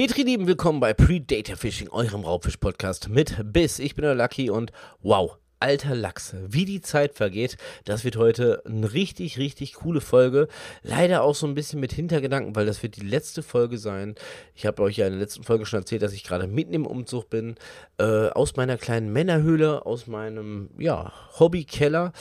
Petri, lieben, willkommen bei Predator Fishing, eurem Raubfisch-Podcast mit Biss. Ich bin der Lucky und wow, alter Lachs, wie die Zeit vergeht. Das wird heute eine richtig, richtig coole Folge. Leider auch so ein bisschen mit Hintergedanken, weil das wird die letzte Folge sein. Ich habe euch ja in der letzten Folge schon erzählt, dass ich gerade mitten im Umzug bin. Äh, aus meiner kleinen Männerhöhle, aus meinem, ja, Hobbykeller.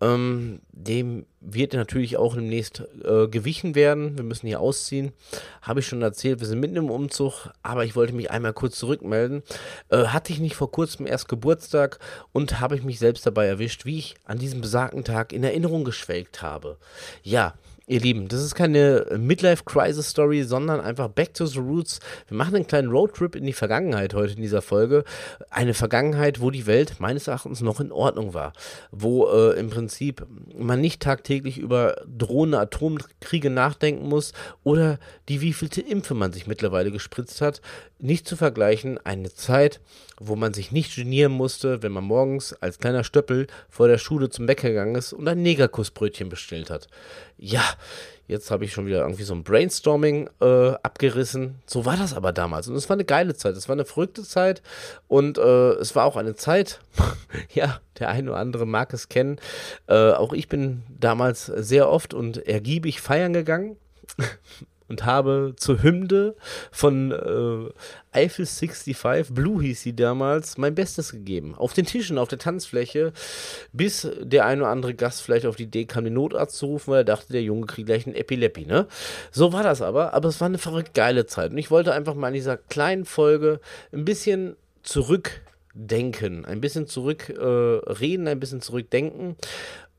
Ähm, dem wird natürlich auch demnächst äh, gewichen werden. Wir müssen hier ausziehen. Habe ich schon erzählt, wir sind mitten im Umzug, aber ich wollte mich einmal kurz zurückmelden. Äh, hatte ich nicht vor kurzem erst Geburtstag und habe ich mich selbst dabei erwischt, wie ich an diesem besagten Tag in Erinnerung geschwelgt habe. Ja, Ihr Lieben, das ist keine Midlife-Crisis-Story, sondern einfach Back to the Roots. Wir machen einen kleinen Roadtrip in die Vergangenheit heute in dieser Folge. Eine Vergangenheit, wo die Welt meines Erachtens noch in Ordnung war. Wo äh, im Prinzip man nicht tagtäglich über drohende Atomkriege nachdenken muss oder die wievielte Impfe man sich mittlerweile gespritzt hat. Nicht zu vergleichen, eine Zeit, wo man sich nicht genieren musste, wenn man morgens als kleiner Stöppel vor der Schule zum Bäcker gegangen ist und ein Negerkussbrötchen bestellt hat. Ja, jetzt habe ich schon wieder irgendwie so ein Brainstorming äh, abgerissen. So war das aber damals. Und es war eine geile Zeit. Es war eine verrückte Zeit. Und äh, es war auch eine Zeit, ja, der eine oder andere mag es kennen. Äh, auch ich bin damals sehr oft und ergiebig feiern gegangen. und habe zur Hymne von äh, Eiffel 65, Blue hieß sie damals, mein Bestes gegeben. Auf den Tischen, auf der Tanzfläche, bis der ein oder andere Gast vielleicht auf die Idee kam, den Notarzt zu rufen, weil er dachte, der Junge kriegt gleich einen Epilepsie, ne? So war das aber, aber es war eine verrückt geile Zeit. Und ich wollte einfach mal in dieser kleinen Folge ein bisschen zurückdenken, ein bisschen zurückreden, äh, ein bisschen zurückdenken.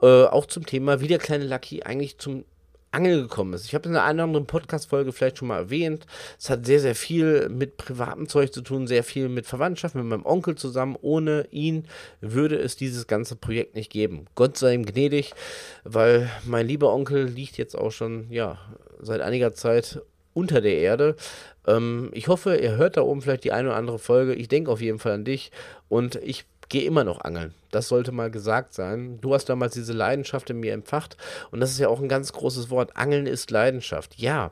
Äh, auch zum Thema, wie der kleine Lucky eigentlich zum Angel gekommen ist. Ich habe in einer anderen Podcast-Folge vielleicht schon mal erwähnt. Es hat sehr, sehr viel mit privatem Zeug zu tun, sehr viel mit Verwandtschaft, mit meinem Onkel zusammen. Ohne ihn würde es dieses ganze Projekt nicht geben. Gott sei ihm gnädig, weil mein lieber Onkel liegt jetzt auch schon, ja, seit einiger Zeit unter der Erde. Ähm, ich hoffe, er hört da oben vielleicht die eine oder andere Folge. Ich denke auf jeden Fall an dich und ich gehe immer noch angeln. Das sollte mal gesagt sein. Du hast damals diese Leidenschaft in mir empfacht und das ist ja auch ein ganz großes Wort. Angeln ist Leidenschaft. Ja,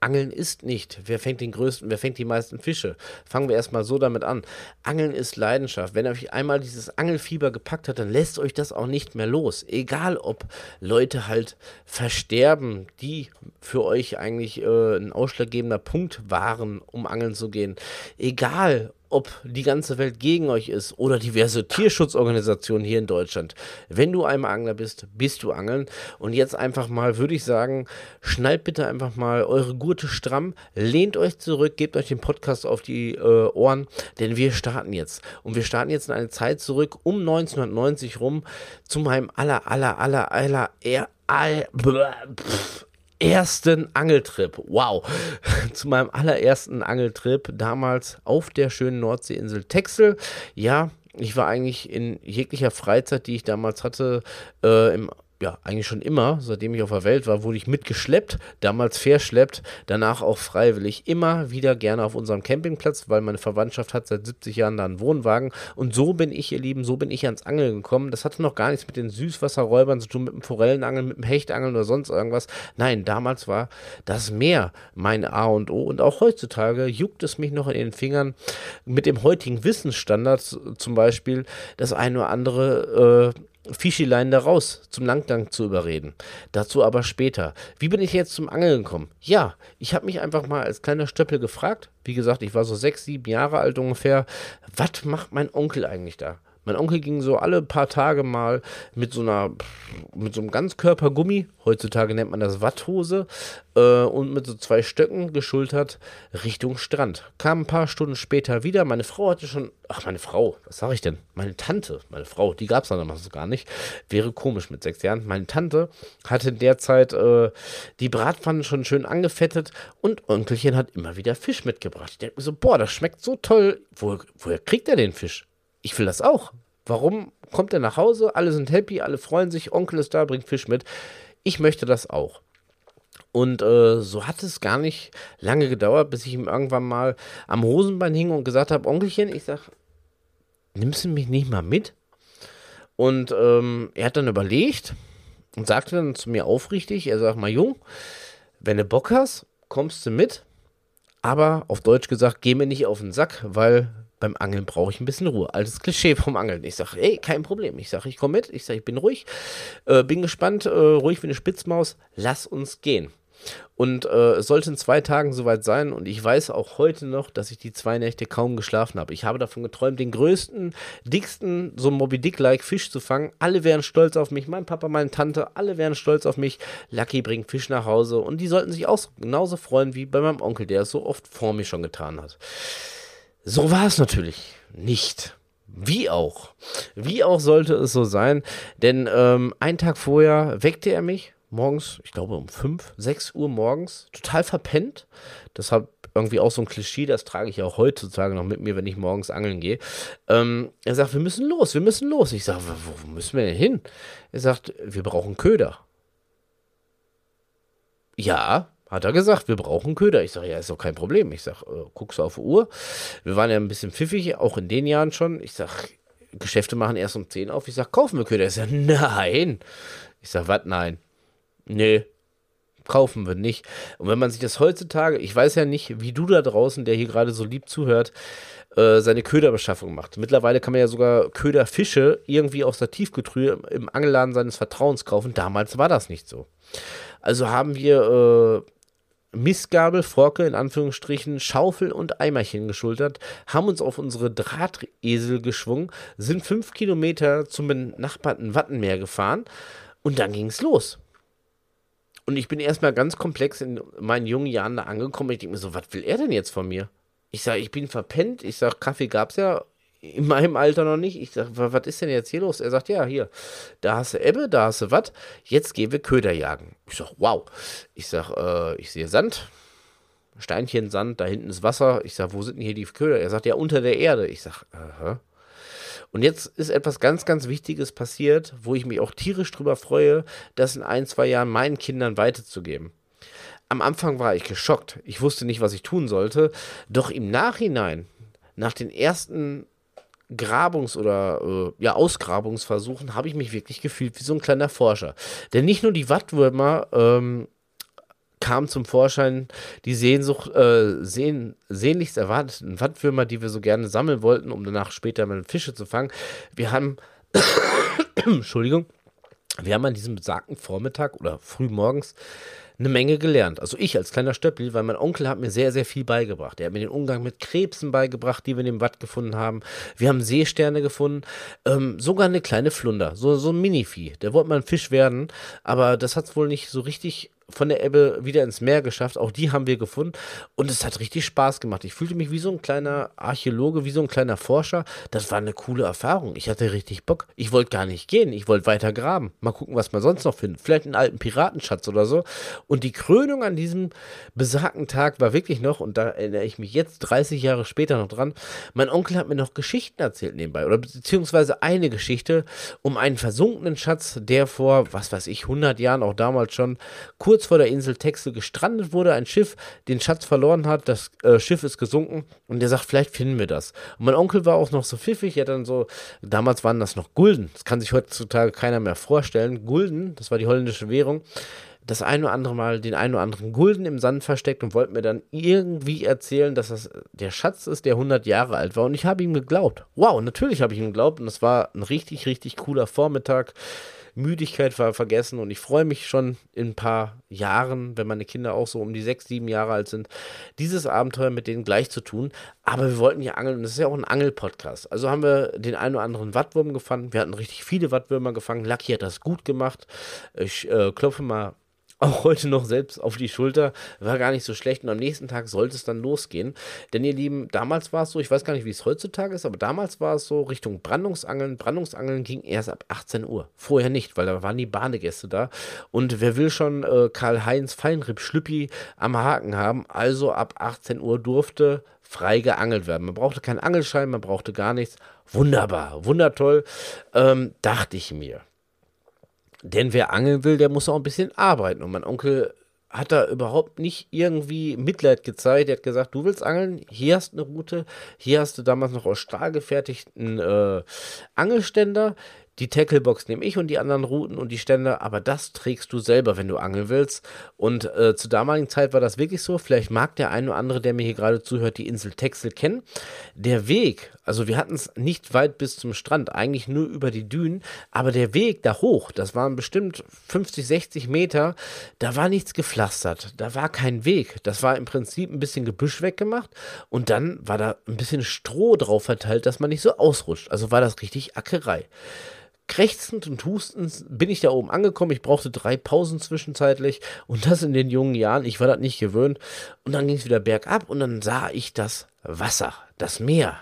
Angeln ist nicht, wer fängt den größten, wer fängt die meisten Fische. Fangen wir erstmal so damit an. Angeln ist Leidenschaft. Wenn euch einmal dieses Angelfieber gepackt hat, dann lässt euch das auch nicht mehr los. Egal, ob Leute halt versterben, die für euch eigentlich äh, ein ausschlaggebender Punkt waren, um angeln zu gehen. Egal, ob die ganze Welt gegen euch ist oder diverse Tierschutzorganisationen hier in Deutschland. Wenn du einmal Angler bist, bist du Angeln. Und jetzt einfach mal, würde ich sagen, schnallt bitte einfach mal eure Gurte stramm, lehnt euch zurück, gebt euch den Podcast auf die äh, Ohren, denn wir starten jetzt. Und wir starten jetzt in eine Zeit zurück, um 1990 rum, zu meinem aller, aller, aller, aller, aller, aller, ersten Angeltrip. Wow. Zu meinem allerersten Angeltrip damals auf der schönen Nordseeinsel Texel. Ja, ich war eigentlich in jeglicher Freizeit, die ich damals hatte, äh, im ja, eigentlich schon immer, seitdem ich auf der Welt war, wurde ich mitgeschleppt, damals verschleppt, danach auch freiwillig, immer wieder gerne auf unserem Campingplatz, weil meine Verwandtschaft hat seit 70 Jahren da einen Wohnwagen und so bin ich, ihr Lieben, so bin ich ans Angeln gekommen. Das hatte noch gar nichts mit den Süßwasserräubern zu tun, mit dem Forellenangeln, mit dem Hechtangeln oder sonst irgendwas. Nein, damals war das Meer mein A und O und auch heutzutage juckt es mich noch in den Fingern, mit dem heutigen Wissensstandard zum Beispiel das eine oder andere äh, Fischilein da raus zum Langgang zu überreden. Dazu aber später. Wie bin ich jetzt zum Angeln gekommen? Ja, ich habe mich einfach mal als kleiner Stöppel gefragt. Wie gesagt, ich war so sechs, sieben Jahre alt ungefähr. Was macht mein Onkel eigentlich da? Mein Onkel ging so alle paar Tage mal mit so einer, mit so einem Ganzkörpergummi, heutzutage nennt man das Watthose, äh, und mit so zwei Stöcken geschultert Richtung Strand. Kam ein paar Stunden später wieder. Meine Frau hatte schon, ach, meine Frau, was sage ich denn? Meine Tante, meine Frau, die gab es damals gar nicht. Wäre komisch mit sechs Jahren. Meine Tante hatte in der Zeit äh, die Bratpfanne schon schön angefettet und Onkelchen hat immer wieder Fisch mitgebracht. Ich denke mir so, boah, das schmeckt so toll. Wo, woher kriegt er den Fisch? Ich will das auch. Warum kommt er nach Hause? Alle sind happy, alle freuen sich, Onkel ist da, bringt Fisch mit. Ich möchte das auch. Und äh, so hat es gar nicht lange gedauert, bis ich ihm irgendwann mal am Hosenbein hing und gesagt habe, Onkelchen, ich sag, nimmst du mich nicht mal mit? Und ähm, er hat dann überlegt und sagte dann zu mir aufrichtig, er sagt mal, Jung, wenn du Bock hast, kommst du mit, Aber auf Deutsch gesagt, geh mir nicht auf den Sack, weil beim Angeln brauche ich ein bisschen Ruhe. Altes Klischee vom Angeln. Ich sage, ey, kein Problem. Ich sage, ich komme mit. Ich sage, ich bin ruhig, äh, bin gespannt, äh, ruhig wie eine Spitzmaus. Lass uns gehen. Und äh, es sollte in zwei Tagen soweit sein. Und ich weiß auch heute noch, dass ich die zwei Nächte kaum geschlafen habe. Ich habe davon geträumt, den größten, dicksten, so Moby Dick-like Fisch zu fangen. Alle wären stolz auf mich. Mein Papa, meine Tante, alle wären stolz auf mich. Lucky bringt Fisch nach Hause. Und die sollten sich auch genauso freuen wie bei meinem Onkel, der es so oft vor mir schon getan hat. So war es natürlich nicht. Wie auch. Wie auch sollte es so sein. Denn ähm, einen Tag vorher weckte er mich morgens, ich glaube um 5, 6 Uhr morgens, total verpennt. Das hat irgendwie auch so ein Klischee, das trage ich auch heutzutage noch mit mir, wenn ich morgens angeln gehe. Ähm, er sagt, wir müssen los, wir müssen los. Ich sage, wo, müssen wir denn hin? Er sagt, wir brauchen Köder. Ja, hat er gesagt, wir brauchen Köder. Ich sage, ja, ist doch kein Problem. Ich sage, äh, guckst du auf die Uhr? Wir waren ja ein bisschen pfiffig, auch in den Jahren schon. Ich sage, Geschäfte machen erst um 10 auf. Ich sage, kaufen wir Köder. Ich sage, nein. Ich sage, was, nein? Nee, kaufen wir nicht. Und wenn man sich das heutzutage, ich weiß ja nicht, wie du da draußen, der hier gerade so lieb zuhört, äh, seine Köderbeschaffung macht. Mittlerweile kann man ja sogar Köderfische irgendwie aus der Tiefgetrühe im Angelladen seines Vertrauens kaufen. Damals war das nicht so. Also haben wir äh, Missgabel, Forke in Anführungsstrichen, Schaufel und Eimerchen geschultert, haben uns auf unsere Drahtesel geschwungen, sind fünf Kilometer zum benachbarten Wattenmeer gefahren und dann ging es los. Und ich bin erstmal ganz komplex in meinen jungen Jahren da angekommen. Ich denke mir so, was will er denn jetzt von mir? Ich sage, ich bin verpennt. Ich sage, Kaffee gab es ja in meinem Alter noch nicht. Ich sage, was ist denn jetzt hier los? Er sagt, ja, hier, da hast du Ebbe, da hast du was. Jetzt gehen wir Köder jagen. Ich sage, wow. Ich sage, äh, ich sehe Sand. Steinchen, Sand, da hinten ist Wasser. Ich sage, wo sind denn hier die Köder? Er sagt, ja, unter der Erde. Ich sage, aha. Und jetzt ist etwas ganz, ganz Wichtiges passiert, wo ich mich auch tierisch drüber freue, das in ein, zwei Jahren meinen Kindern weiterzugeben. Am Anfang war ich geschockt. Ich wusste nicht, was ich tun sollte. Doch im Nachhinein, nach den ersten Grabungs- oder äh, ja, Ausgrabungsversuchen, habe ich mich wirklich gefühlt wie so ein kleiner Forscher. Denn nicht nur die Wattwürmer ähm, kam zum Vorschein die Sehnsucht, äh, sehn, sehnlichst erwarteten Wattwürmer, die wir so gerne sammeln wollten, um danach später mal Fische zu fangen. Wir haben, Entschuldigung, wir haben an diesem besagten Vormittag oder frühmorgens eine Menge gelernt. Also ich als kleiner Stöppel, weil mein Onkel hat mir sehr, sehr viel beigebracht. Er hat mir den Umgang mit Krebsen beigebracht, die wir in dem Watt gefunden haben. Wir haben Seesterne gefunden, ähm, sogar eine kleine Flunder, so, so ein Minivieh. Der wollte mal ein Fisch werden, aber das hat es wohl nicht so richtig von der Ebbe wieder ins Meer geschafft. Auch die haben wir gefunden. Und es hat richtig Spaß gemacht. Ich fühlte mich wie so ein kleiner Archäologe, wie so ein kleiner Forscher. Das war eine coole Erfahrung. Ich hatte richtig Bock. Ich wollte gar nicht gehen. Ich wollte weiter graben. Mal gucken, was man sonst noch findet. Vielleicht einen alten Piratenschatz oder so. Und die Krönung an diesem besagten Tag war wirklich noch, und da erinnere ich mich jetzt 30 Jahre später noch dran, mein Onkel hat mir noch Geschichten erzählt nebenbei. Oder beziehungsweise eine Geschichte um einen versunkenen Schatz, der vor, was weiß ich, 100 Jahren, auch damals schon, kurz kurz vor der Insel Texel gestrandet wurde, ein Schiff den Schatz verloren hat, das äh, Schiff ist gesunken und der sagt, vielleicht finden wir das. Und mein Onkel war auch noch so pfiffig, er dann so, damals waren das noch Gulden, das kann sich heutzutage keiner mehr vorstellen. Gulden, das war die holländische Währung das ein oder andere Mal den einen oder anderen Gulden im Sand versteckt und wollte mir dann irgendwie erzählen, dass das der Schatz ist, der 100 Jahre alt war. Und ich habe ihm geglaubt. Wow, natürlich habe ich ihm geglaubt. Und es war ein richtig, richtig cooler Vormittag. Müdigkeit war vergessen und ich freue mich schon in ein paar Jahren, wenn meine Kinder auch so um die sechs, sieben Jahre alt sind, dieses Abenteuer mit denen gleich zu tun. Aber wir wollten ja angeln und das ist ja auch ein Angelpodcast. Also haben wir den einen oder anderen Wattwurm gefangen. Wir hatten richtig viele Wattwürmer gefangen. Lucky hat das gut gemacht. Ich äh, klopfe mal auch heute noch selbst auf die Schulter. War gar nicht so schlecht. Und am nächsten Tag sollte es dann losgehen. Denn ihr Lieben, damals war es so, ich weiß gar nicht, wie es heutzutage ist, aber damals war es so Richtung Brandungsangeln. Brandungsangeln ging erst ab 18 Uhr. Vorher nicht, weil da waren die Badegäste da. Und wer will schon äh, Karl-Heinz Feinripp Schlüppi am Haken haben? Also ab 18 Uhr durfte frei geangelt werden. Man brauchte keinen Angelschein, man brauchte gar nichts. Wunderbar, wundertoll, ähm, dachte ich mir. Denn wer angeln will, der muss auch ein bisschen arbeiten. Und mein Onkel hat da überhaupt nicht irgendwie Mitleid gezeigt. Er hat gesagt, du willst angeln, hier hast du eine Route, hier hast du damals noch aus Stahl gefertigten äh, Angelständer. Die Tacklebox nehme ich und die anderen Routen und die Ständer, aber das trägst du selber, wenn du angeln willst. Und äh, zur damaligen Zeit war das wirklich so. Vielleicht mag der eine oder andere, der mir hier gerade zuhört, die Insel Texel kennen. Der Weg, also wir hatten es nicht weit bis zum Strand, eigentlich nur über die Dünen, aber der Weg da hoch, das waren bestimmt 50, 60 Meter, da war nichts gepflastert, da war kein Weg. Das war im Prinzip ein bisschen Gebüsch weggemacht und dann war da ein bisschen Stroh drauf verteilt, dass man nicht so ausrutscht. Also war das richtig Ackerei. Krächzend und hustend bin ich da oben angekommen. Ich brauchte drei Pausen zwischenzeitlich und das in den jungen Jahren. Ich war das nicht gewöhnt. Und dann ging es wieder bergab und dann sah ich das Wasser, das Meer.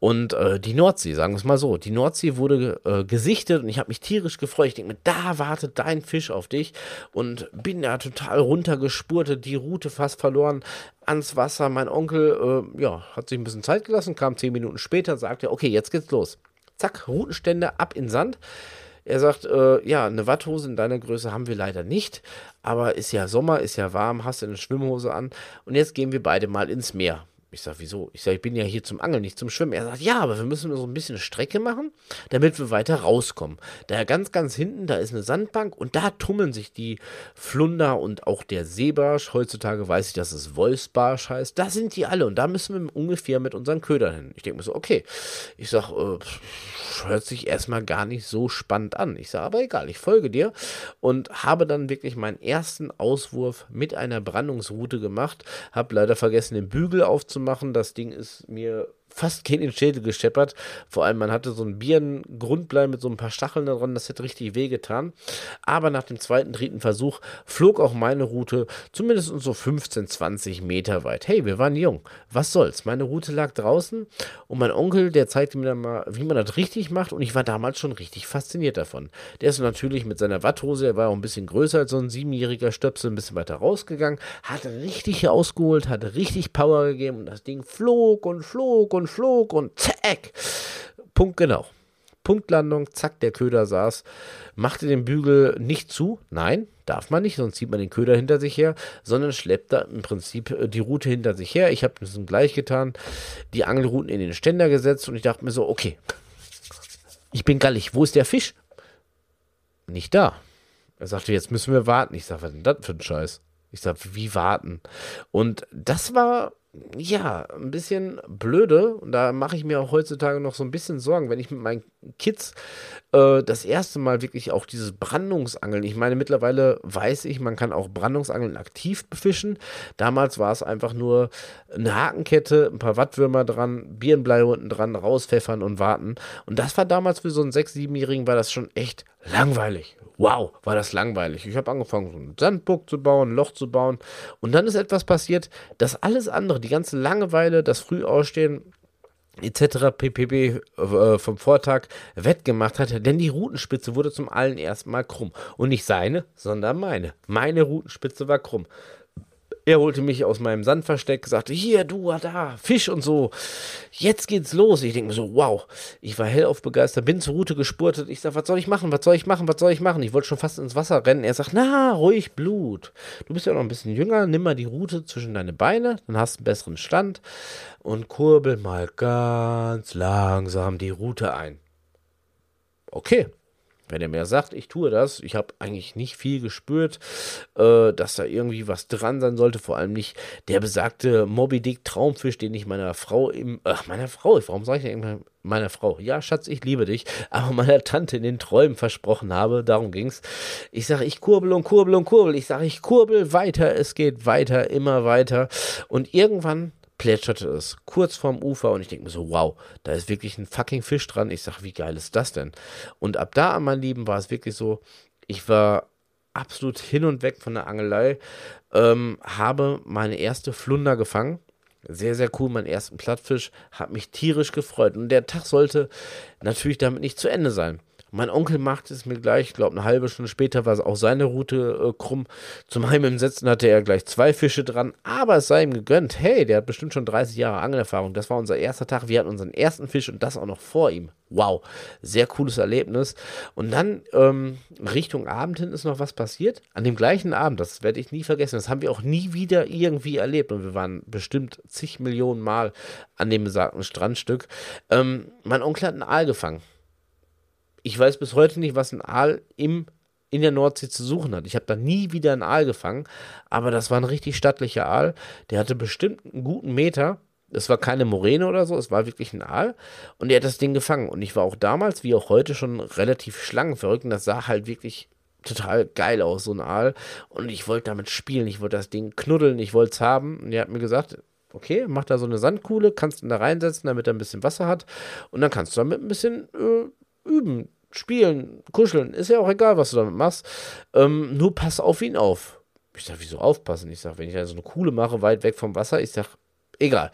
Und äh, die Nordsee, sagen wir es mal so. Die Nordsee wurde äh, gesichtet und ich habe mich tierisch gefreut. Ich denke mir, da wartet dein Fisch auf dich. Und bin da total runtergespurtet, die Route fast verloren ans Wasser. Mein Onkel, äh, ja, hat sich ein bisschen Zeit gelassen, kam zehn Minuten später, sagte, okay, jetzt geht's los. Zack, Routenstände ab in Sand. Er sagt, äh, ja, eine Watthose in deiner Größe haben wir leider nicht, aber ist ja Sommer, ist ja warm, hast du eine Schwimmhose an und jetzt gehen wir beide mal ins Meer. Ich sage, wieso? Ich sage, ich bin ja hier zum Angeln, nicht zum Schwimmen. Er sagt, ja, aber wir müssen so ein bisschen Strecke machen, damit wir weiter rauskommen. Da ganz, ganz hinten, da ist eine Sandbank und da tummeln sich die Flunder und auch der Seebarsch. Heutzutage weiß ich, dass es Wolfsbarsch heißt. Da sind die alle und da müssen wir ungefähr mit unseren Ködern hin. Ich denke mir so, okay. Ich sage, äh, hört sich erstmal gar nicht so spannend an. Ich sage, aber egal, ich folge dir und habe dann wirklich meinen ersten Auswurf mit einer Brandungsroute gemacht. Habe leider vergessen, den Bügel aufzunehmen zu machen. Das Ding ist mir fast in den Schädel gescheppert. Vor allem, man hatte so ein Birnengrundblei mit so ein paar Stacheln da dran, das hätte richtig wehgetan. Aber nach dem zweiten, dritten Versuch flog auch meine Route zumindest so 15, 20 Meter weit. Hey, wir waren jung. Was soll's? Meine Route lag draußen und mein Onkel, der zeigte mir dann mal, wie man das richtig macht und ich war damals schon richtig fasziniert davon. Der ist natürlich mit seiner Watthose, er war auch ein bisschen größer als so ein siebenjähriger Stöpsel, ein bisschen weiter rausgegangen, hat richtig ausgeholt, hat richtig Power gegeben und das Ding flog und flog und flog und zack. Punkt genau. Punktlandung, zack, der Köder saß, machte den Bügel nicht zu, nein, darf man nicht, sonst zieht man den Köder hinter sich her, sondern schleppt da im Prinzip äh, die Route hinter sich her. Ich habe das gleich getan, die Angelrouten in den Ständer gesetzt und ich dachte mir so, okay, ich bin gallig, wo ist der Fisch? Nicht da. Er sagte, jetzt müssen wir warten. Ich sage, was ist denn das für ein Scheiß? Ich sage, wie warten? Und das war ja, ein bisschen blöde. Und da mache ich mir auch heutzutage noch so ein bisschen Sorgen, wenn ich mit meinen Kids äh, das erste Mal wirklich auch dieses Brandungsangeln. Ich meine, mittlerweile weiß ich, man kann auch Brandungsangeln aktiv befischen. Damals war es einfach nur eine Hakenkette, ein paar Wattwürmer dran, Birnblei unten dran, rauspfeffern und warten. Und das war damals für so einen 6-, 7-Jährigen war das schon echt langweilig. Wow, war das langweilig. Ich habe angefangen, so einen Sandburg zu bauen, ein Loch zu bauen. Und dann ist etwas passiert, dass alles andere, die ganze Langeweile, das Frühausstehen, etc. ppb äh, vom Vortag wettgemacht hat, denn die Routenspitze wurde zum allerersten Mal krumm. Und nicht seine, sondern meine. Meine Routenspitze war krumm. Er holte mich aus meinem Sandversteck, sagte, hier, du, da, Fisch und so. Jetzt geht's los. Ich denke mir so, wow. Ich war hellauf begeistert, bin zur Route gespurtet. Ich sag, was soll ich machen? Was soll ich machen? Was soll ich machen? Ich wollte schon fast ins Wasser rennen. Er sagt, na, ruhig Blut. Du bist ja noch ein bisschen jünger. Nimm mal die Route zwischen deine Beine, dann hast du einen besseren Stand und kurbel mal ganz langsam die Route ein. Okay, wenn er mir sagt, ich tue das, ich habe eigentlich nicht viel gespürt, äh, dass da irgendwie was dran sein sollte, vor allem nicht der besagte Moby Dick Traumfisch, den ich meiner Frau im, ach, meiner Frau, warum sage ich denn immer meiner Frau, ja, Schatz, ich liebe dich, aber meiner Tante in den Träumen versprochen habe, darum ging's. Ich sage, ich kurbel und kurbel und kurbel, ich sage, ich kurbel weiter, es geht weiter, immer weiter. Und irgendwann plätscherte es kurz vorm Ufer und ich denke mir so, wow, da ist wirklich ein fucking Fisch dran. Ich sage, wie geil ist das denn? Und ab da, mein Lieben, war es wirklich so, ich war absolut hin und weg von der Angelei, ähm, habe meine erste Flunder gefangen. Sehr, sehr cool, meinen ersten Plattfisch, hat mich tierisch gefreut. Und der Tag sollte natürlich damit nicht zu Ende sein. Mein Onkel machte es mir gleich, ich glaube, eine halbe Stunde später war auch seine Route äh, krumm. Zum Heimsetzen hatte er gleich zwei Fische dran, aber es sei ihm gegönnt. Hey, der hat bestimmt schon 30 Jahre Angelerfahrung. Das war unser erster Tag. Wir hatten unseren ersten Fisch und das auch noch vor ihm. Wow, sehr cooles Erlebnis. Und dann ähm, Richtung Abend hin ist noch was passiert. An dem gleichen Abend, das werde ich nie vergessen, das haben wir auch nie wieder irgendwie erlebt. Und wir waren bestimmt zig Millionen Mal an dem besagten Strandstück. Ähm, mein Onkel hat einen Aal gefangen. Ich weiß bis heute nicht, was ein Aal im, in der Nordsee zu suchen hat. Ich habe da nie wieder einen Aal gefangen, aber das war ein richtig stattlicher Aal. Der hatte bestimmt einen guten Meter. Es war keine Moräne oder so, es war wirklich ein Aal. Und er hat das Ding gefangen. Und ich war auch damals, wie auch heute, schon relativ schlangenverrückt. Und das sah halt wirklich total geil aus, so ein Aal. Und ich wollte damit spielen, ich wollte das Ding knuddeln, ich wollte es haben. Und er hat mir gesagt, okay, mach da so eine Sandkuhle, kannst ihn da reinsetzen, damit er ein bisschen Wasser hat. Und dann kannst du damit ein bisschen äh, üben, spielen, kuscheln. Ist ja auch egal, was du damit machst. Ähm, nur pass auf ihn auf. Ich sag, wieso aufpassen? Ich sag, wenn ich da so eine Kuhle mache, weit weg vom Wasser, ich sag, egal.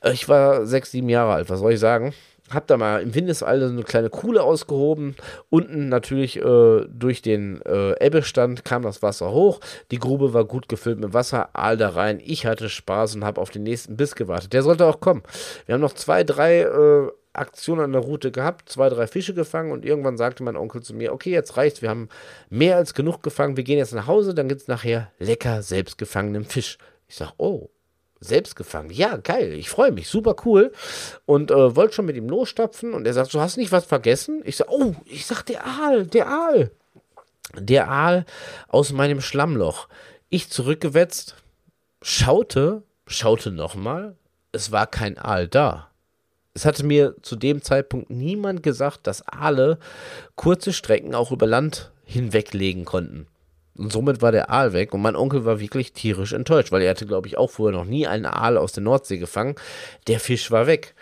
Äh, ich war sechs, sieben Jahre alt, was soll ich sagen? Hab da mal im Windesalter so eine kleine Kuhle ausgehoben. Unten natürlich äh, durch den äh, Ebbestand kam das Wasser hoch. Die Grube war gut gefüllt mit Wasser. All da rein. Ich hatte Spaß und habe auf den nächsten Biss gewartet. Der sollte auch kommen. Wir haben noch zwei, drei äh, Aktionen an der Route gehabt, zwei, drei Fische gefangen und irgendwann sagte mein Onkel zu mir, okay, jetzt reicht's, wir haben mehr als genug gefangen, wir gehen jetzt nach Hause, dann gibt's nachher lecker selbstgefangenen Fisch. Ich sag, oh, selbst gefangen. Ja, geil, ich freue mich, super cool. Und äh, wollte schon mit ihm losstapfen und er sagt, du hast nicht was vergessen? Ich sag, oh, ich sag, der Aal, der Aal. Der Aal aus meinem Schlammloch. Ich zurückgewetzt, schaute, schaute nochmal, es war kein Aal da. Es hatte mir zu dem Zeitpunkt niemand gesagt, dass Aale kurze Strecken auch über Land hinweglegen konnten. Und somit war der Aal weg und mein Onkel war wirklich tierisch enttäuscht, weil er hatte, glaube ich, auch vorher noch nie einen Aal aus der Nordsee gefangen. Der Fisch war weg.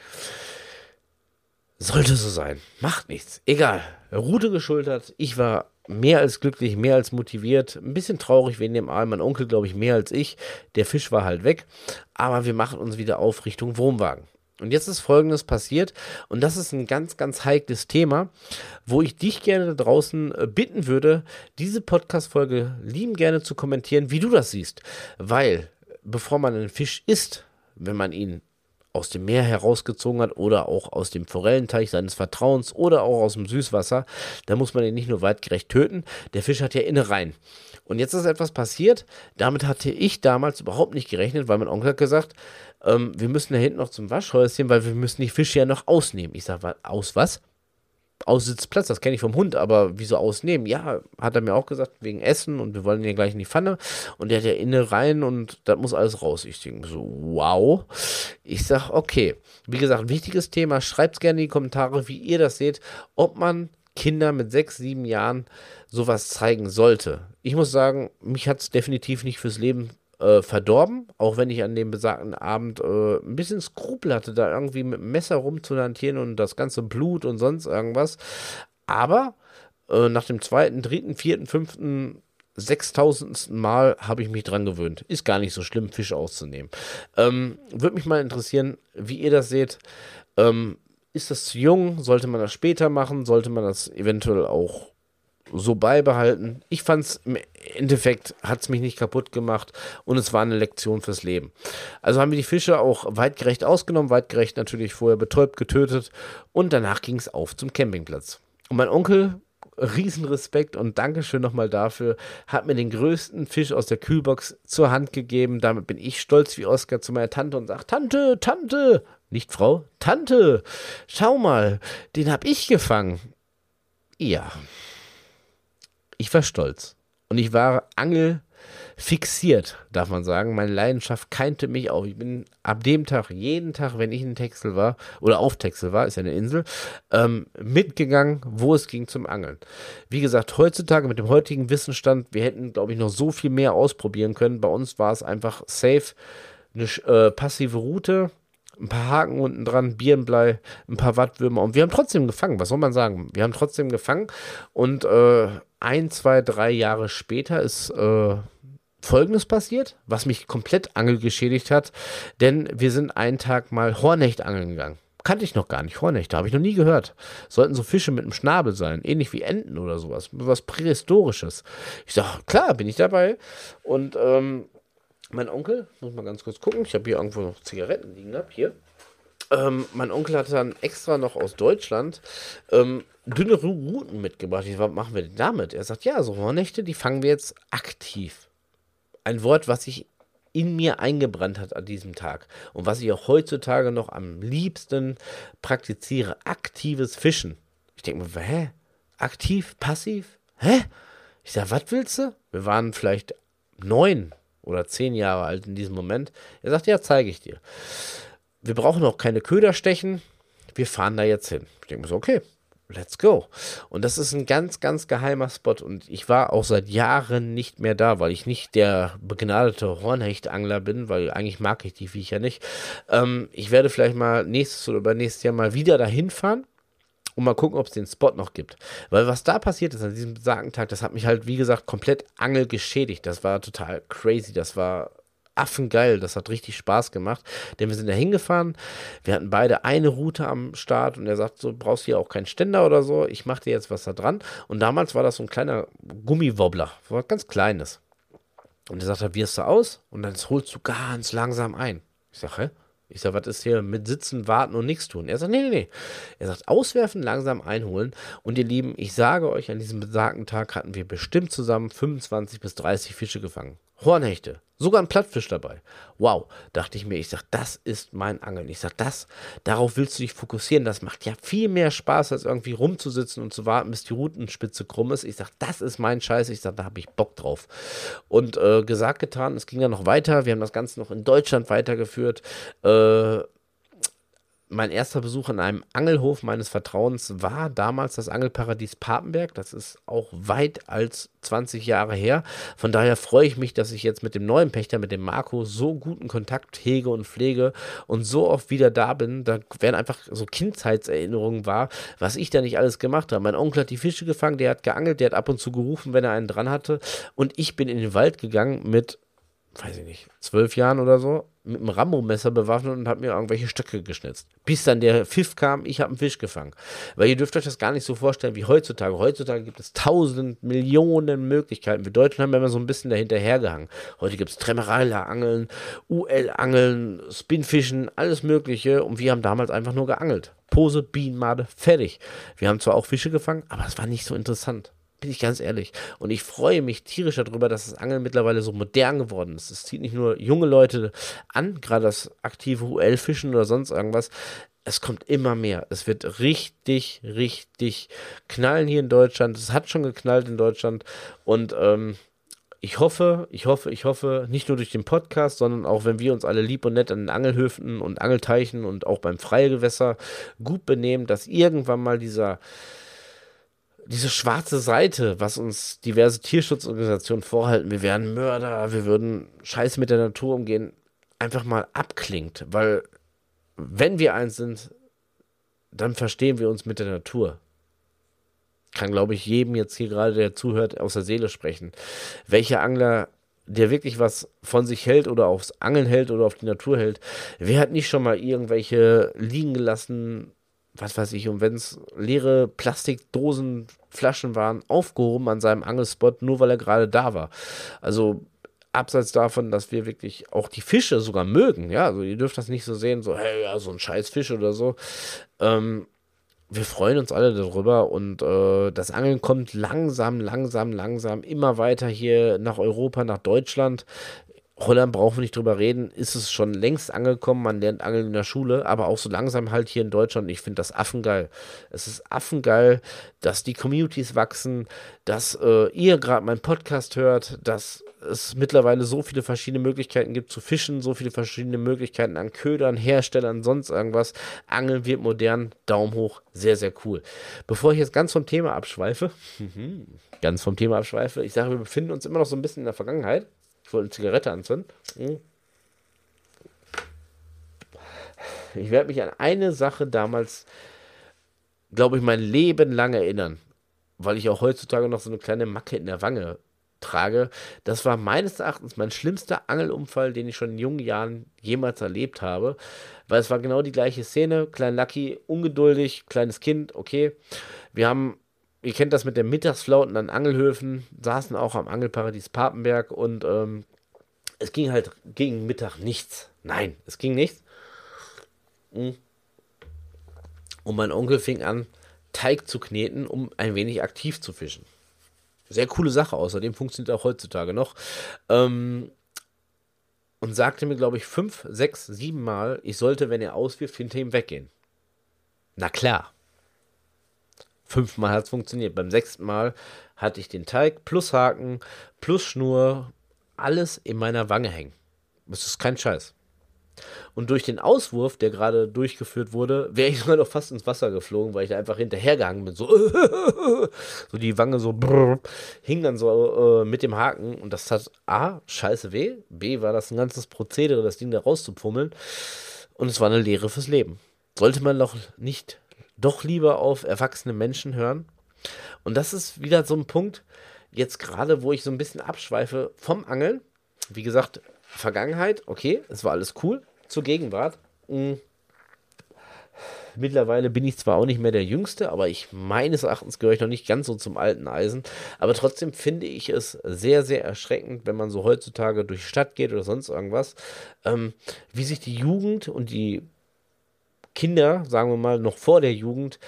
Sollte so sein. Macht nichts. Egal. Route geschultert. Ich war mehr als glücklich, mehr als motiviert. Ein bisschen traurig wegen dem Aal. Mein Onkel, glaube ich, mehr als ich. Der Fisch war halt weg. Aber wir machen uns wieder auf Richtung Wurmwagen. Und jetzt ist Folgendes passiert, und das ist ein ganz, ganz heikles Thema, wo ich dich gerne da draußen äh, bitten würde, diese Podcast-Folge lieben gerne zu kommentieren, wie du das siehst. Weil, bevor man einen Fisch isst, wenn man ihn aus dem Meer herausgezogen hat oder auch aus dem Forellenteich seines Vertrauens oder auch aus dem Süßwasser, dann muss man ihn nicht nur weitgerecht töten. Der Fisch hat ja Innereien. Und jetzt ist etwas passiert, damit hatte ich damals überhaupt nicht gerechnet, weil mein Onkel hat gesagt, ähm, wir müssen da hinten noch zum Waschhäuschen, weil wir müssen die Fische ja noch ausnehmen. Ich sage, aus was? Aus Sitzplatz, das kenne ich vom Hund, aber wieso ausnehmen? Ja, hat er mir auch gesagt, wegen Essen und wir wollen den gleich in die Pfanne und der hat ja inne rein und das muss alles raus. Ich denke so, wow. Ich sage, okay. Wie gesagt, wichtiges Thema, schreibt gerne in die Kommentare, wie ihr das seht, ob man Kinder mit sechs, sieben Jahren sowas zeigen sollte. Ich muss sagen, mich hat es definitiv nicht fürs Leben äh, verdorben, auch wenn ich an dem besagten Abend äh, ein bisschen Skrupel hatte, da irgendwie mit dem Messer rumzulantieren und das ganze Blut und sonst irgendwas. Aber äh, nach dem zweiten, dritten, vierten, fünften, sechstausendsten Mal habe ich mich dran gewöhnt. Ist gar nicht so schlimm, Fisch auszunehmen. Ähm, Würde mich mal interessieren, wie ihr das seht. Ähm, ist das zu jung? Sollte man das später machen? Sollte man das eventuell auch so beibehalten. Ich fand es im Endeffekt, hat es mich nicht kaputt gemacht und es war eine Lektion fürs Leben. Also haben wir die Fische auch weitgerecht ausgenommen, weitgerecht natürlich vorher betäubt, getötet und danach ging es auf zum Campingplatz. Und mein Onkel, Riesenrespekt und Dankeschön nochmal dafür, hat mir den größten Fisch aus der Kühlbox zur Hand gegeben. Damit bin ich stolz wie Oskar zu meiner Tante und sagt, Tante, Tante, nicht Frau, Tante, schau mal, den hab ich gefangen. Ja, ich war stolz. Und ich war angelfixiert, darf man sagen. Meine Leidenschaft keinte mich auf. Ich bin ab dem Tag, jeden Tag, wenn ich in Texel war, oder auf Texel war, ist ja eine Insel, ähm, mitgegangen, wo es ging zum Angeln. Wie gesagt, heutzutage mit dem heutigen Wissensstand, wir hätten, glaube ich, noch so viel mehr ausprobieren können. Bei uns war es einfach safe, eine äh, passive Route, ein paar Haken unten dran, Birnblei, ein paar Wattwürmer und wir haben trotzdem gefangen. Was soll man sagen? Wir haben trotzdem gefangen und äh, ein, zwei, drei Jahre später ist äh, Folgendes passiert, was mich komplett angelgeschädigt hat, denn wir sind einen Tag mal Hornecht angeln gegangen. Kannte ich noch gar nicht, Hornechte, habe ich noch nie gehört. Sollten so Fische mit einem Schnabel sein, ähnlich wie Enten oder sowas, was Prähistorisches. Ich sage, klar, bin ich dabei. Und ähm, mein Onkel, muss mal ganz kurz gucken, ich habe hier irgendwo noch Zigaretten liegen gehabt, hier. Ähm, mein Onkel hatte dann extra noch aus Deutschland ähm, dünne Routen mitgebracht. Ich, was machen wir denn damit? Er sagt, ja, so Hornächte, die fangen wir jetzt aktiv. Ein Wort, was sich in mir eingebrannt hat an diesem Tag und was ich auch heutzutage noch am liebsten praktiziere, aktives Fischen. Ich denke mir, hä? aktiv, passiv? Hä? Ich sag, was willst du? Wir waren vielleicht neun oder zehn Jahre alt in diesem Moment. Er sagt, ja, zeige ich dir. Wir brauchen auch keine Köder stechen. Wir fahren da jetzt hin. Ich denke mir so, okay, let's go. Und das ist ein ganz, ganz geheimer Spot. Und ich war auch seit Jahren nicht mehr da, weil ich nicht der begnadete Hornhechtangler bin, weil eigentlich mag ich die Viecher nicht. Ähm, ich werde vielleicht mal nächstes oder übernächstes Jahr mal wieder dahin fahren und mal gucken, ob es den Spot noch gibt. Weil was da passiert ist an diesem besagten Tag, das hat mich halt, wie gesagt, komplett angelgeschädigt. Das war total crazy. Das war affengeil. Das hat richtig Spaß gemacht. Denn wir sind da hingefahren. Wir hatten beide eine Route am Start und er sagt so, brauchst hier auch keinen Ständer oder so. Ich mache dir jetzt was da dran. Und damals war das so ein kleiner Gummiwobbler. So was ganz kleines. Und er sagt, da wirst du aus und dann holst du ganz langsam ein. Ich sage, hä? Ich sage, was ist hier mit Sitzen, Warten und nichts tun? Er sagt, nee, nee, nee. Er sagt, auswerfen, langsam einholen. Und ihr Lieben, ich sage euch, an diesem besagten Tag hatten wir bestimmt zusammen 25 bis 30 Fische gefangen. Hornhechte, sogar ein Plattfisch dabei. Wow, dachte ich mir, ich sag, das ist mein Angeln. Ich sag, das, darauf willst du dich fokussieren. Das macht ja viel mehr Spaß, als irgendwie rumzusitzen und zu warten, bis die Routenspitze krumm ist. Ich sag, das ist mein Scheiß. Ich sag, da habe ich Bock drauf. Und äh, gesagt, getan, es ging ja noch weiter. Wir haben das Ganze noch in Deutschland weitergeführt. Äh, mein erster Besuch an einem Angelhof meines Vertrauens war damals das Angelparadies Papenberg. Das ist auch weit als 20 Jahre her. Von daher freue ich mich, dass ich jetzt mit dem neuen Pächter, mit dem Marco, so guten Kontakt hege und pflege und so oft wieder da bin. Da werden einfach so Kindheitserinnerungen wahr, was ich da nicht alles gemacht habe. Mein Onkel hat die Fische gefangen, der hat geangelt, der hat ab und zu gerufen, wenn er einen dran hatte. Und ich bin in den Wald gegangen mit weiß ich nicht, zwölf Jahren oder so, mit einem Rambo-Messer bewaffnet und habe mir irgendwelche Stöcke geschnitzt. Bis dann der Pfiff kam, ich habe einen Fisch gefangen. Weil ihr dürft euch das gar nicht so vorstellen wie heutzutage. Heutzutage gibt es tausend Millionen Möglichkeiten. Wir Deutschen haben immer so ein bisschen dahinter gehangen. Heute gibt es Tremeraila-Angeln, UL-Angeln, Spinfischen, alles Mögliche. Und wir haben damals einfach nur geangelt. Pose, Bienenmade, fertig. Wir haben zwar auch Fische gefangen, aber es war nicht so interessant. Bin ich ganz ehrlich. Und ich freue mich tierisch darüber, dass das Angeln mittlerweile so modern geworden ist. Es zieht nicht nur junge Leute an, gerade das aktive UL-Fischen oder sonst irgendwas. Es kommt immer mehr. Es wird richtig, richtig knallen hier in Deutschland. Es hat schon geknallt in Deutschland. Und ähm, ich hoffe, ich hoffe, ich hoffe, nicht nur durch den Podcast, sondern auch, wenn wir uns alle lieb und nett an den Angelhöfen und Angelteichen und auch beim Freigewässer gut benehmen, dass irgendwann mal dieser diese schwarze Seite, was uns diverse Tierschutzorganisationen vorhalten, wir wären Mörder, wir würden scheiße mit der Natur umgehen, einfach mal abklingt. Weil, wenn wir eins sind, dann verstehen wir uns mit der Natur. Kann, glaube ich, jedem jetzt hier gerade, der zuhört, aus der Seele sprechen. Welcher Angler der wirklich was von sich hält oder aufs Angeln hält oder auf die Natur hält, wer hat nicht schon mal irgendwelche liegen gelassen was weiß ich, und wenn es leere Plastikdosen, Flaschen waren, aufgehoben an seinem Angelspot, nur weil er gerade da war. Also abseits davon, dass wir wirklich auch die Fische sogar mögen, ja, also ihr dürft das nicht so sehen, so, hey, ja, so ein scheiß Fisch oder so. Ähm, wir freuen uns alle darüber und äh, das Angeln kommt langsam, langsam, langsam immer weiter hier nach Europa, nach Deutschland. Holland brauchen wir nicht drüber reden, ist es schon längst angekommen. Man lernt Angeln in der Schule, aber auch so langsam halt hier in Deutschland. Ich finde das affengeil. Es ist affengeil, dass die Communities wachsen, dass äh, ihr gerade meinen Podcast hört, dass es mittlerweile so viele verschiedene Möglichkeiten gibt zu fischen, so viele verschiedene Möglichkeiten an Ködern, Herstellern, sonst irgendwas. Angeln wird modern, Daumen hoch, sehr, sehr cool. Bevor ich jetzt ganz vom Thema abschweife, ganz vom Thema abschweife, ich sage, wir befinden uns immer noch so ein bisschen in der Vergangenheit. Ich wollte eine Zigarette anzünden. Hm. Ich werde mich an eine Sache damals, glaube ich, mein Leben lang erinnern, weil ich auch heutzutage noch so eine kleine Macke in der Wange trage. Das war meines Erachtens mein schlimmster Angelunfall, den ich schon in jungen Jahren jemals erlebt habe, weil es war genau die gleiche Szene. Klein Lucky, ungeduldig, kleines Kind, okay. Wir haben ihr kennt das mit den Mittagsflauten an Angelhöfen, saßen auch am Angelparadies Papenberg und ähm, es ging halt gegen Mittag nichts. Nein, es ging nichts. Hm. Und mein Onkel fing an, Teig zu kneten, um ein wenig aktiv zu fischen. Sehr coole Sache, außerdem funktioniert auch heutzutage noch. Ähm, und sagte mir, glaube ich, fünf, sechs, sieben Mal, ich sollte, wenn er auswirft, hinter ihm weggehen. Na klar, Fünfmal hat es funktioniert. Beim sechsten Mal hatte ich den Teig plus Haken, plus Schnur, alles in meiner Wange hängen. Das ist kein Scheiß. Und durch den Auswurf, der gerade durchgeführt wurde, wäre ich sogar noch fast ins Wasser geflogen, weil ich da einfach hinterhergehangen bin. So, so die Wange so brrr, hing dann so äh, mit dem Haken. Und das tat A, scheiße weh. B, war das ein ganzes Prozedere, das Ding da rauszupummeln. Und es war eine Lehre fürs Leben. Sollte man doch nicht, doch lieber auf erwachsene Menschen hören? Und das ist wieder so ein Punkt, jetzt gerade, wo ich so ein bisschen abschweife vom Angeln. Wie gesagt, Vergangenheit, okay, es war alles cool. Zur Gegenwart. Mh. Hm. Mittlerweile bin ich zwar auch nicht mehr der Jüngste, aber ich meines Erachtens gehöre ich noch nicht ganz so zum alten Eisen. Aber trotzdem finde ich es sehr, sehr erschreckend, wenn man so heutzutage durch Stadt geht oder sonst irgendwas, ähm, wie sich die Jugend und die Kinder, sagen wir mal, noch vor der Jugend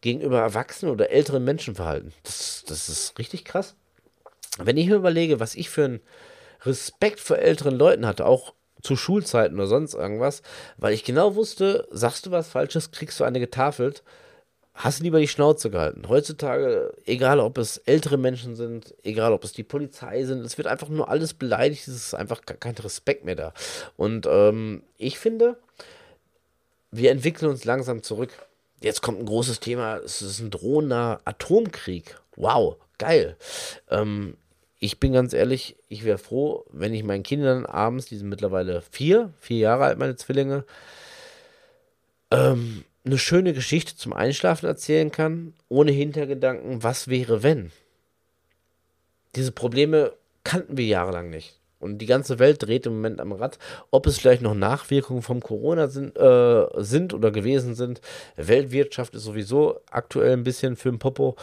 gegenüber erwachsenen oder älteren Menschen verhalten. Das, das ist richtig krass. Wenn ich mir überlege, was ich für einen Respekt vor älteren Leuten hatte, auch zu Schulzeiten oder sonst irgendwas, weil ich genau wusste, sagst du was Falsches, kriegst du eine getafelt, hast lieber die Schnauze gehalten. Heutzutage, egal ob es ältere Menschen sind, egal ob es die Polizei sind, es wird einfach nur alles beleidigt, es ist einfach kein Respekt mehr da. Und ähm, ich finde, wir entwickeln uns langsam zurück. Jetzt kommt ein großes Thema, es ist ein drohender Atomkrieg. Wow, geil. Ähm, ich bin ganz ehrlich, ich wäre froh, wenn ich meinen Kindern abends, die sind mittlerweile vier, vier Jahre alt, meine Zwillinge, ähm, eine schöne Geschichte zum Einschlafen erzählen kann, ohne Hintergedanken, was wäre, wenn. Diese Probleme kannten wir jahrelang nicht. Und die ganze Welt dreht im Moment am Rad. Ob es vielleicht noch Nachwirkungen vom Corona sind, äh, sind oder gewesen sind. Weltwirtschaft ist sowieso aktuell ein bisschen für den Popo.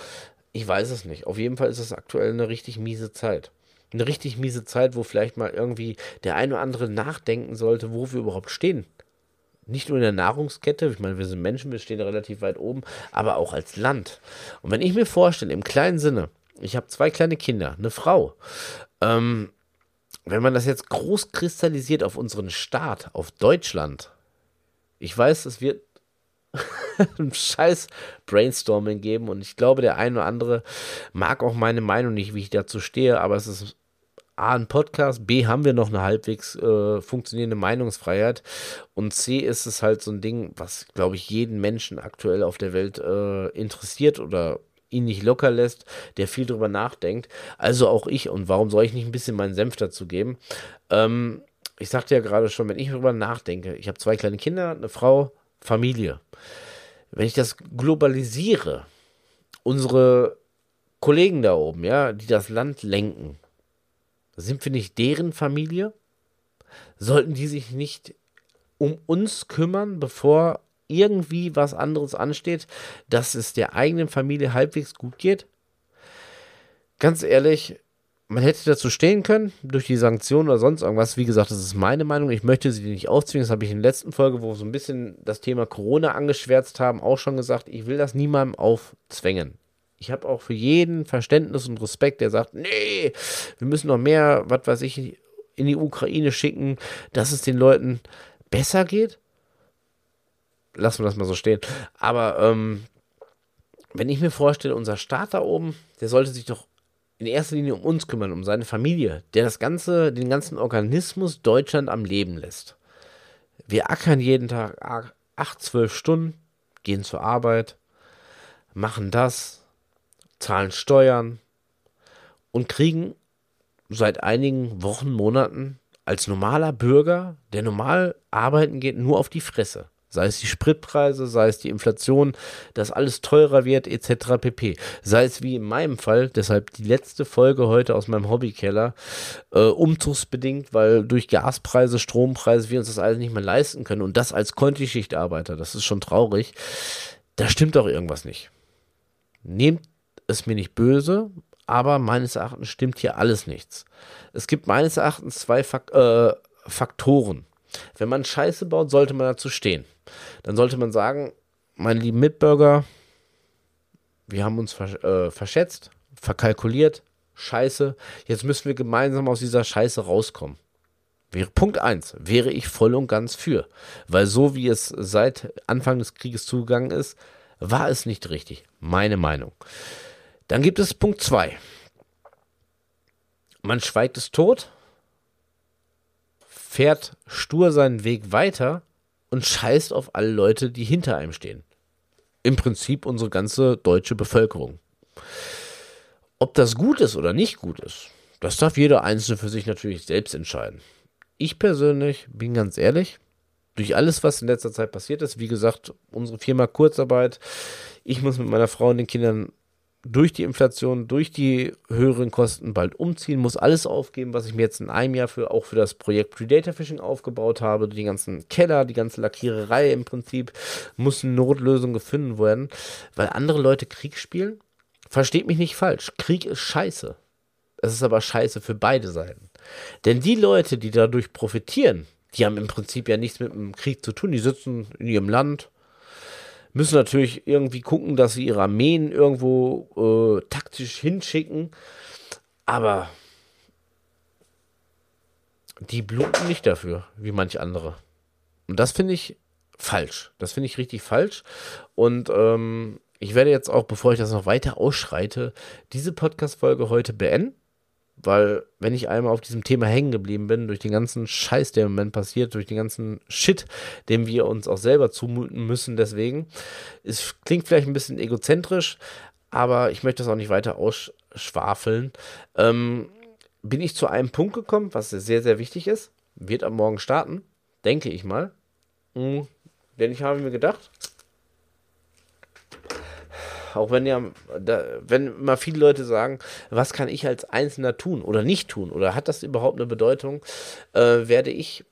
Ich weiß es nicht. Auf jeden Fall ist es aktuell eine richtig miese Zeit. Eine richtig miese Zeit, wo vielleicht mal irgendwie der ein oder andere nachdenken sollte, wo wir überhaupt stehen. Nicht nur in der Nahrungskette, ich meine, wir sind Menschen, wir stehen relativ weit oben, aber auch als Land. Und wenn ich mir vorstelle, im kleinen Sinne, ich habe zwei kleine Kinder, eine Frau, ähm, wenn man das jetzt groß kristallisiert auf unseren Staat, auf Deutschland, ich weiß, es wird ein scheiß Brainstorming geben und ich glaube, der eine oder andere mag auch meine Meinung nicht, wie ich dazu stehe, aber es ist A, ein Podcast, B, haben wir noch eine halbwegs äh, funktionierende Meinungsfreiheit und C, ist es halt so ein Ding, was, glaube ich, jeden Menschen aktuell auf der Welt äh, interessiert oder ihn nicht locker lässt, der viel drüber nachdenkt. Also auch ich. Und warum soll ich nicht ein bisschen meinen Senf dazu geben? Ähm, ich sagte ja gerade schon, wenn ich darüber nachdenke, ich habe zwei kleine Kinder, eine Frau, Familie. Wenn ich das globalisiere, unsere Kollegen da oben, ja, die das Land lenken, sind wir nicht deren Familie? Sollten die sich nicht um uns kümmern, bevor irgendwie was anderes ansteht, dass es der eigenen Familie halbwegs gut geht? Ganz ehrlich, man hätte dazu stehen können, durch die Sanktionen oder sonst irgendwas. Wie gesagt, das ist meine Meinung. Ich möchte sie nicht aufzwingen. Das habe ich in der letzten Folge, wo wir so ein bisschen das Thema Corona angeschwärzt haben, auch schon gesagt. Ich will das niemandem aufzwängen. Ich habe auch für jeden Verständnis und Respekt, der sagt, nee, wir müssen noch mehr, was weiß ich, in die Ukraine schicken, dass es den Leuten besser geht lassen wir das mal so stehen. Aber ähm, wenn ich mir vorstelle, unser Staat da oben, der sollte sich doch in erster Linie um uns kümmern, um seine Familie, der das ganze, den ganzen Organismus Deutschland am Leben lässt. Wir ackern jeden Tag acht, zwölf Stunden, gehen zur Arbeit, machen das, zahlen Steuern und kriegen seit einigen Wochen, Monaten als normaler Bürger, der normal arbeiten geht, nur auf die Fresse. Sei es die Spritpreise, sei es die Inflation, dass alles teurer wird, etc. pp. Sei es wie in meinem Fall, deshalb die letzte Folge heute aus meinem Hobbykeller, äh, umzugsbedingt, weil durch Gaspreise, Strompreise wir uns das alles nicht mehr leisten können. Und das als Kontischichtarbeiter, das ist schon traurig. Da stimmt doch irgendwas nicht. Nehmt es mir nicht böse, aber meines Erachtens stimmt hier alles nichts. Es gibt meines Erachtens zwei Fak äh, Faktoren. Wenn man Scheiße baut, sollte man dazu stehen dann sollte man sagen, meine lieben Mitbürger, wir haben uns versch äh, verschätzt, verkalkuliert, scheiße, jetzt müssen wir gemeinsam aus dieser Scheiße rauskommen. Wäre Punkt 1, wäre ich voll und ganz für. Weil so wie es seit Anfang des Krieges zugegangen ist, war es nicht richtig. Meine Meinung. Dann gibt es Punkt 2. Man schweigt es tot, fährt stur seinen Weg weiter und scheißt auf alle Leute, die hinter einem stehen. Im Prinzip unsere ganze deutsche Bevölkerung. Ob das gut ist oder nicht gut ist, das darf jeder Einzelne für sich natürlich selbst entscheiden. Ich persönlich bin ganz ehrlich, durch alles, was in letzter Zeit passiert ist, wie gesagt, unsere Firma Kurzarbeit, ich muss mit meiner Frau und den Kindern durch die Inflation, durch die höheren Kosten bald umziehen, muss alles aufgeben, was ich mir jetzt in einem Jahr für auch für das Projekt Predator Fishing aufgebaut habe, die ganzen Keller, die ganze Lackiererei im Prinzip, muss eine Notlösung gefunden werden, weil andere Leute Krieg spielen. Versteht mich nicht falsch, Krieg ist scheiße. Es ist aber scheiße für beide Seiten. Denn die Leute, die dadurch profitieren, die haben im Prinzip ja nichts mit dem Krieg zu tun. Die sitzen in ihrem Land, müssen natürlich irgendwie gucken, dass sie ihre Armeen irgendwo äh, taktisch hinschicken. Aber die bluten nicht dafür, wie manche andere. Und das finde ich falsch. Das finde ich richtig falsch. Und ähm, ich werde jetzt auch, bevor ich das noch weiter ausschreite, diese Podcast-Folge heute beenden. Weil, wenn ich einmal auf diesem Thema hängen geblieben bin, durch den ganzen Scheiß, der im Moment passiert, durch den ganzen Shit, den wir uns auch selber zumuten müssen, deswegen, es klingt vielleicht ein bisschen egozentrisch, aber ich möchte das auch nicht weiter ausschwafeln. Ähm, bin ich zu einem Punkt gekommen, was sehr, sehr wichtig ist. Wird am Morgen starten, denke ich mal. Mhm. Denn ich habe mir gedacht, auch wenn ja, da, wenn immer viele Leute sagen, was kann ich als Einzelner tun oder nicht tun oder hat das überhaupt eine Bedeutung, äh, werde ich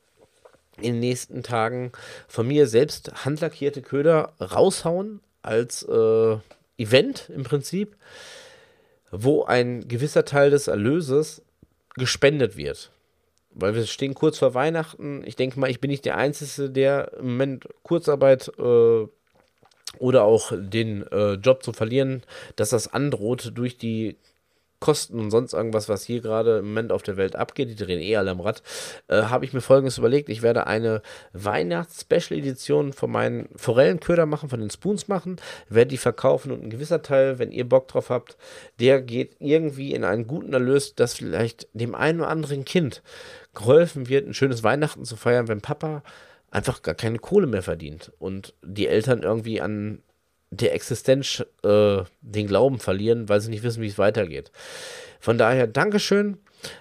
in den nächsten Tagen von mir selbst handlackierte Köder raushauen als äh, Event im Prinzip, wo ein gewisser Teil des Erlöses gespendet wird. Weil wir stehen kurz vor Weihnachten. Ich denke mal, ich bin nicht der Einzige, der im Moment Kurzarbeit äh, oder auch den äh, Job zu verlieren, dass das androht durch die Kosten und sonst irgendwas, was hier gerade im Moment auf der Welt abgeht, die drehen eh alle am Rad, äh, habe ich mir folgendes überlegt. Ich werde eine Weihnachts-Special-Edition von meinen Forellenköder machen, von den Spoons machen, werde die verkaufen und ein gewisser Teil, wenn ihr Bock drauf habt, der geht irgendwie in einen guten Erlös, dass vielleicht dem einen oder anderen Kind geholfen wird, ein schönes Weihnachten zu feiern, wenn Papa einfach gar keine Kohle mehr verdient und die Eltern irgendwie an der Existenz äh, den Glauben verlieren, weil sie nicht wissen, wie es weitergeht. Von daher, Dankeschön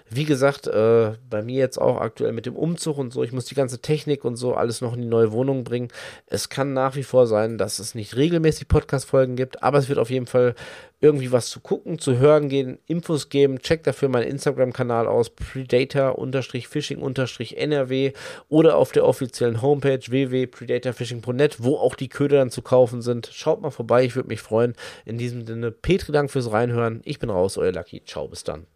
wie gesagt, äh, bei mir jetzt auch aktuell mit dem Umzug und so, ich muss die ganze Technik und so alles noch in die neue Wohnung bringen. Es kann nach wie vor sein, dass es nicht regelmäßig Podcast-Folgen gibt, aber es wird auf jeden Fall irgendwie was zu gucken, zu hören gehen, Infos geben. Checkt dafür meinen Instagram-Kanal aus, predator-fishing-nrw oder auf der offiziellen Homepage www.predatorfishing.net, wo auch die Köder dann zu kaufen sind. Schaut mal vorbei, ich würde mich freuen. In diesem Sinne, Petri Dank fürs Reinhören. Ich bin raus, euer Lucky. Ciao, bis dann.